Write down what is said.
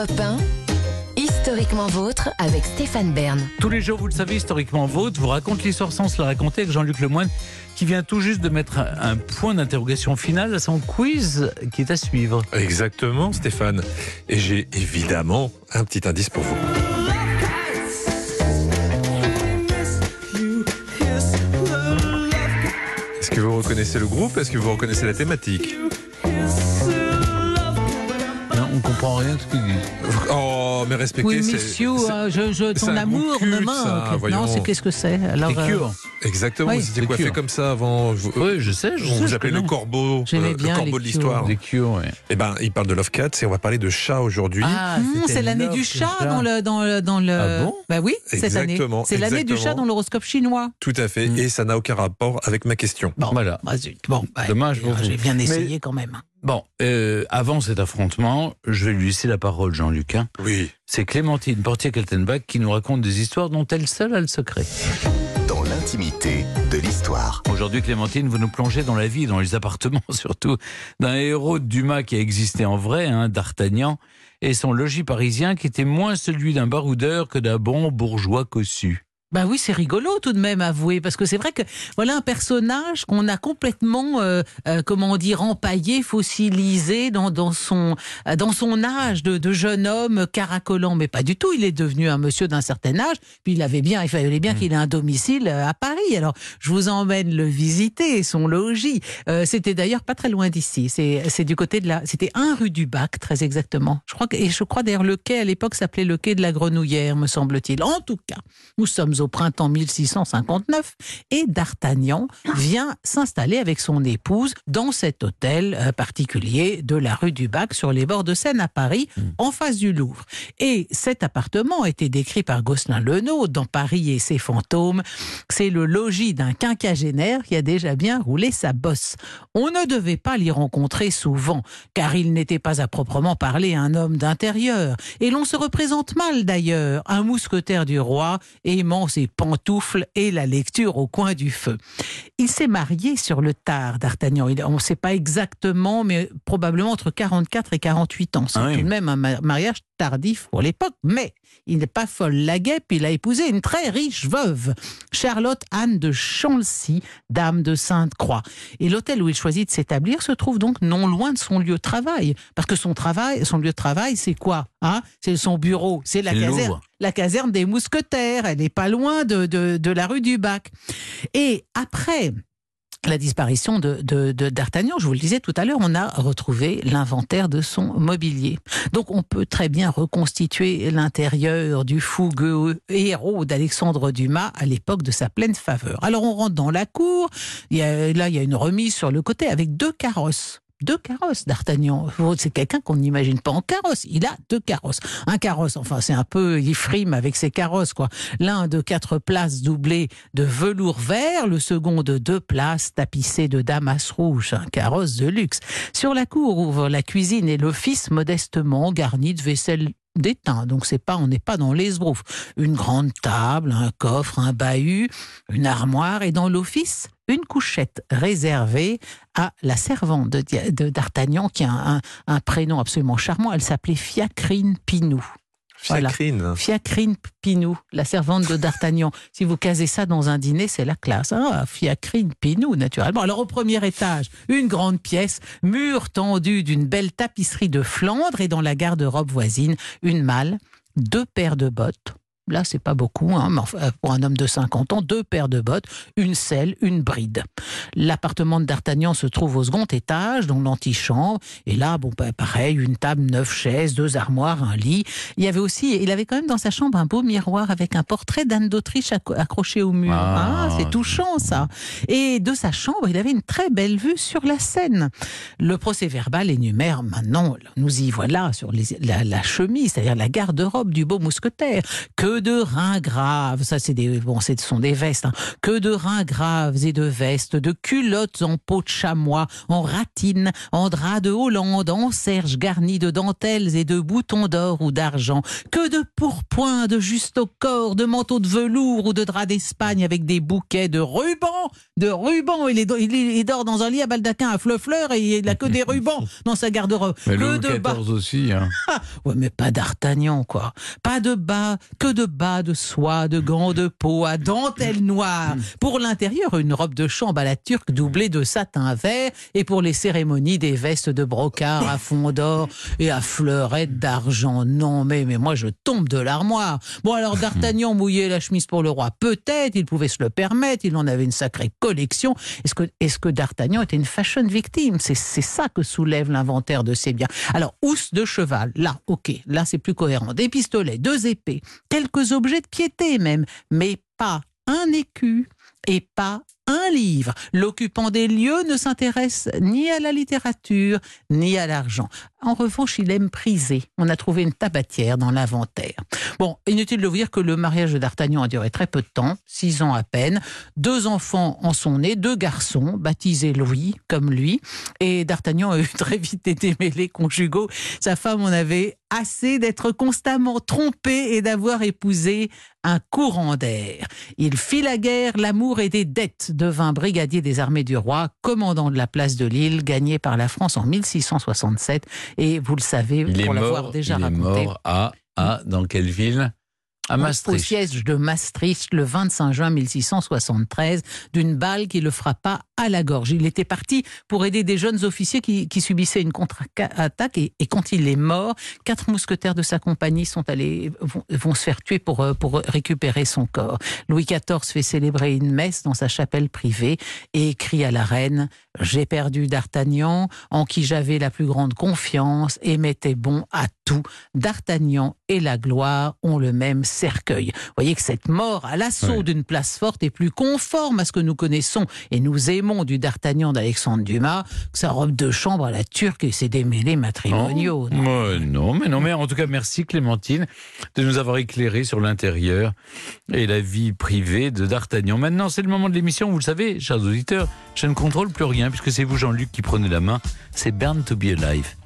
Europe 1, Historiquement vôtre avec Stéphane Bern. Tous les jours, vous le savez, historiquement vôtre, vous raconte l'histoire sans se la raconter avec Jean-Luc Lemoyne, qui vient tout juste de mettre un point d'interrogation final à son quiz qui est à suivre. Exactement, Stéphane. Et j'ai évidemment un petit indice pour vous. Est-ce que vous reconnaissez le groupe? Est-ce que vous reconnaissez la thématique? On comprend rien de ce qu'ils disent. Oh, mais respectez. Oui, c'est- monsieur, c'est- euh, je, je- ton amour groupe me culte, manque. non, c'est qu'est-ce que c'est Alors, euh, cures. Exactement, Oui. vous étiez coiffé comme ça avant. Vous- Oui, je sais. Je on sais, vous je appelait le corbeau, euh, le corbeau de l'histoire. Des cures, ouais. Eh ben, il parle de Love Cats et on va parler de chat aujourd'hui. Ah, Hum, c'était c'est l'année du chat dans le dans le dans le. Ah bon? Bah oui, cette année. Exactement, C'est l'année du chat dans l'horoscope chinois. Tout à fait, Mm. et ça n'a aucun rapport avec ma question. Bon, Voilà. bah, zut. bon, bah, Dommage pour vous. J'ai bien essayé quand même. Bon, euh, avant cet affrontement, je vais lui laisser la parole, Jean-Luc. hein. Oui. C'est Clémentine Portier-Kaltenbach qui nous raconte des histoires dont elle seule a le secret. dans l'intimité de l'histoire. Aujourd'hui, Clémentine, vous nous plongez dans la vie, dans les appartements surtout, d'un héros de Dumas qui a existé en vrai, hein, d'Artagnan, et son logis parisien qui était moins celui d'un baroudeur que d'un bon bourgeois cossu. Bah oui, c'est rigolo tout de même, avoué, parce que c'est vrai que voilà un personnage qu'on a complètement, euh, euh, comment dire, empaillé, fossilisé dans, dans son euh, dans son âge de, de jeune homme caracolant, mais pas du tout. Il est devenu un monsieur d'un certain âge, puis il avait bien, il fallait bien qu'il ait un domicile à Paris. Alors je vous emmène le visiter, son logis. C'était d'ailleurs pas très loin d'ici. C'est c'est du côté de la, c'était un rue du Bac, très exactement. Je crois que, et je crois d'ailleurs le quai à l'époque s'appelait le quai de la Grenouillère, me semble-t-il. En tout cas, nous sommes au printemps 1659 et D'Artagnan vient s'installer avec son épouse dans cet hôtel euh, particulier de la rue du Bac sur les bords de Seine à Paris, en face du Louvre. Et cet appartement a été décrit par Gosselin Lenôtre dans Paris et ses fantômes. C'est le logis d'un quinquagénaire qui a déjà bien roulé sa bosse. On ne devait pas l'y rencontrer souvent, car il n'était pas à proprement parler un homme d'intérieur. Et l'on se représente mal d'ailleurs, un mousquetaire du roi, aimant ses pantoufles et la lecture au coin du feu. Il s'est marié sur le tard, d'Artagnan. On ne sait pas exactement, mais probablement entre 44 et 48 ans. C'est Ah oui. tout de même un ma- mariage tardif pour l'époque, mais il n'est pas folle la guêpe, il a épousé une très riche veuve, Charlotte Anne de Chancy, dame de Sainte-Croix. Et l'hôtel où il choisit de s'établir se trouve donc non loin de son lieu de travail, parce que son travail, son lieu de travail, c'est quoi? Hein C'est son bureau, c'est la caserne, la caserne des mousquetaires. Elle n'est pas loin de, de, de la rue du Bac. Et après la disparition de, de- de- d'Artagnan, je vous le disais tout à l'heure, on a retrouvé l'inventaire de son mobilier. Donc on peut très bien reconstituer l'intérieur du fougueux héros d'Alexandre Dumas à l'époque de sa pleine faveur. Alors on rentre dans la cour, il y a, là il y a une remise sur le côté avec deux carrosses. Deux carrosses d'Artagnan. C'est quelqu'un qu'on n'imagine pas en carrosse. Il a deux carrosses. Un carrosse, enfin c'est un peu, il frime avec ses carrosses quoi. L'un de quatre places doublé de velours vert, le second de deux places tapissé de damas rouge, un carrosse de luxe. Sur la cour ouvre la cuisine et l'office modestement garni de vaisselle d'étain. Donc on n'est pas dans l'esbrouf. Une grande table, un coffre, un bahut, une armoire et dans l'office une couchette réservée à la servante de- d'Artagnan qui a un, un prénom absolument charmant. Elle s'appelait Fiacrine Pinou. Voilà. Fiacrine. Fiacrine Pinou, la servante de D'Artagnan. Si vous casez ça dans un dîner, c'est la classe. Ah, Fiacrine Pinou, naturellement. Alors, au premier étage, une grande pièce, mur tendu d'une belle tapisserie de Flandre et dans la garde-robe voisine, une malle, deux paires de bottes. Là, c'est pas beaucoup, hein, mais enfin, pour un homme de 50 ans, deux paires de bottes, une selle, une bride. L'appartement de D'Artagnan se trouve au second étage, dans l'antichambre. Et là, bon, bah, pareil, une table, neuf chaises, deux armoires, un lit. Il y avait aussi, il avait quand même dans sa chambre un beau miroir avec un portrait d'Anne d'Autriche accroché au mur. Ah. Ah, c'est touchant, ça. Et de sa chambre, il avait une très belle vue sur la Seine. Le procès verbal énumère maintenant, nous y voilà sur les- la, la chemise, c'est-à-dire la garde-robe du beau mousquetaire. Que Que de reins graves, ça c'est des bon, ce sont des vestes. hein. Que de reins graves et de vestes, de culottes en peau de chamois, en ratine, en drap de Hollande, en serge garni de dentelles et de boutons d'or ou d'argent. Que de pourpoints, de juste au corps, de manteaux de velours ou de drap d'Espagne avec des bouquets de rubans, de rubans. Il, est, il, dort dans un lit à baldaquin à fleur-fleur et il a que des rubans dans sa garde-robe. Mais Que Louis de bas. Aussi. hein. Ouais, mais pas d'Artagnan, quoi. Pas de bas, que de bas de soie, de gants de peau à dentelle noire. Pour l'intérieur, une robe de chambre à la turque doublée de satin vert. Et pour les cérémonies, des vestes de brocart à fond d'or et à fleurettes d'argent. Non, mais, mais moi, je tombe de l'armoire. Bon, alors, D'Artagnan mouillait la chemise pour le roi. Peut-être, il pouvait se le permettre. Il en avait une sacrée collection. Est-ce que, est-ce que D'Artagnan était une fashion victime? C'est c'est ça que soulève l'inventaire de ses biens. Alors, housse de cheval, là, ok, là c'est plus cohérent. Des pistolets, deux épées, quelques objets de piété même, mais pas un écu et pas un livre. L'occupant des lieux ne s'intéresse ni à la littérature, ni à l'argent. En revanche, il aime priser. On a trouvé une tabatière dans l'inventaire. Bon, inutile de vous dire que le mariage de D'Artagnan a duré très peu de temps, six ans à peine. Deux enfants en sont nés, deux garçons, baptisés Louis, comme lui. Et D'Artagnan a eu très vite des démêlés conjugaux. Sa femme en avait assez d'être constamment trompé et d'avoir épousé un courant d'air. Il fit la guerre, l'amour et des dettes, devint brigadier des armées du roi, commandant de la place de Lille, gagné par la France en 1667. Et vous le savez, Il pour l'avoir déjà il est raconté. mort à, à, dans quelle ville? À au siège de Maastricht le 25 juin 1673 d'une balle qui le frappa à la gorge. Il était parti pour aider des jeunes officiers qui, qui subissaient une contre-attaque et, et quand il est mort, quatre mousquetaires de sa compagnie sont allés vont, vont se faire tuer pour, euh, pour récupérer son corps. Louis XIV fait célébrer une messe dans sa chapelle privée et écrit à la reine J'ai perdu D'Artagnan, en qui j'avais la plus grande confiance et m'était bon à tout. D'Artagnan et la gloire ont le même cercueil. Vous voyez que cette mort à l'assaut Ouais. d'une place forte est plus conforme à ce que nous connaissons et nous aimons du D'Artagnan d'Alexandre Dumas que sa robe de chambre à la turque et ses démêlés matrimoniaux. Oh, ouais, non, mais non, mais en tout cas, merci Clémentine de nous avoir éclairé sur l'intérieur et la vie privée de D'Artagnan. Maintenant, c'est le moment de l'émission. Vous le savez, chers auditeurs, je ne contrôle plus rien puisque c'est vous, Jean-Luc, qui prenez la main. C'est Burn to be Alive.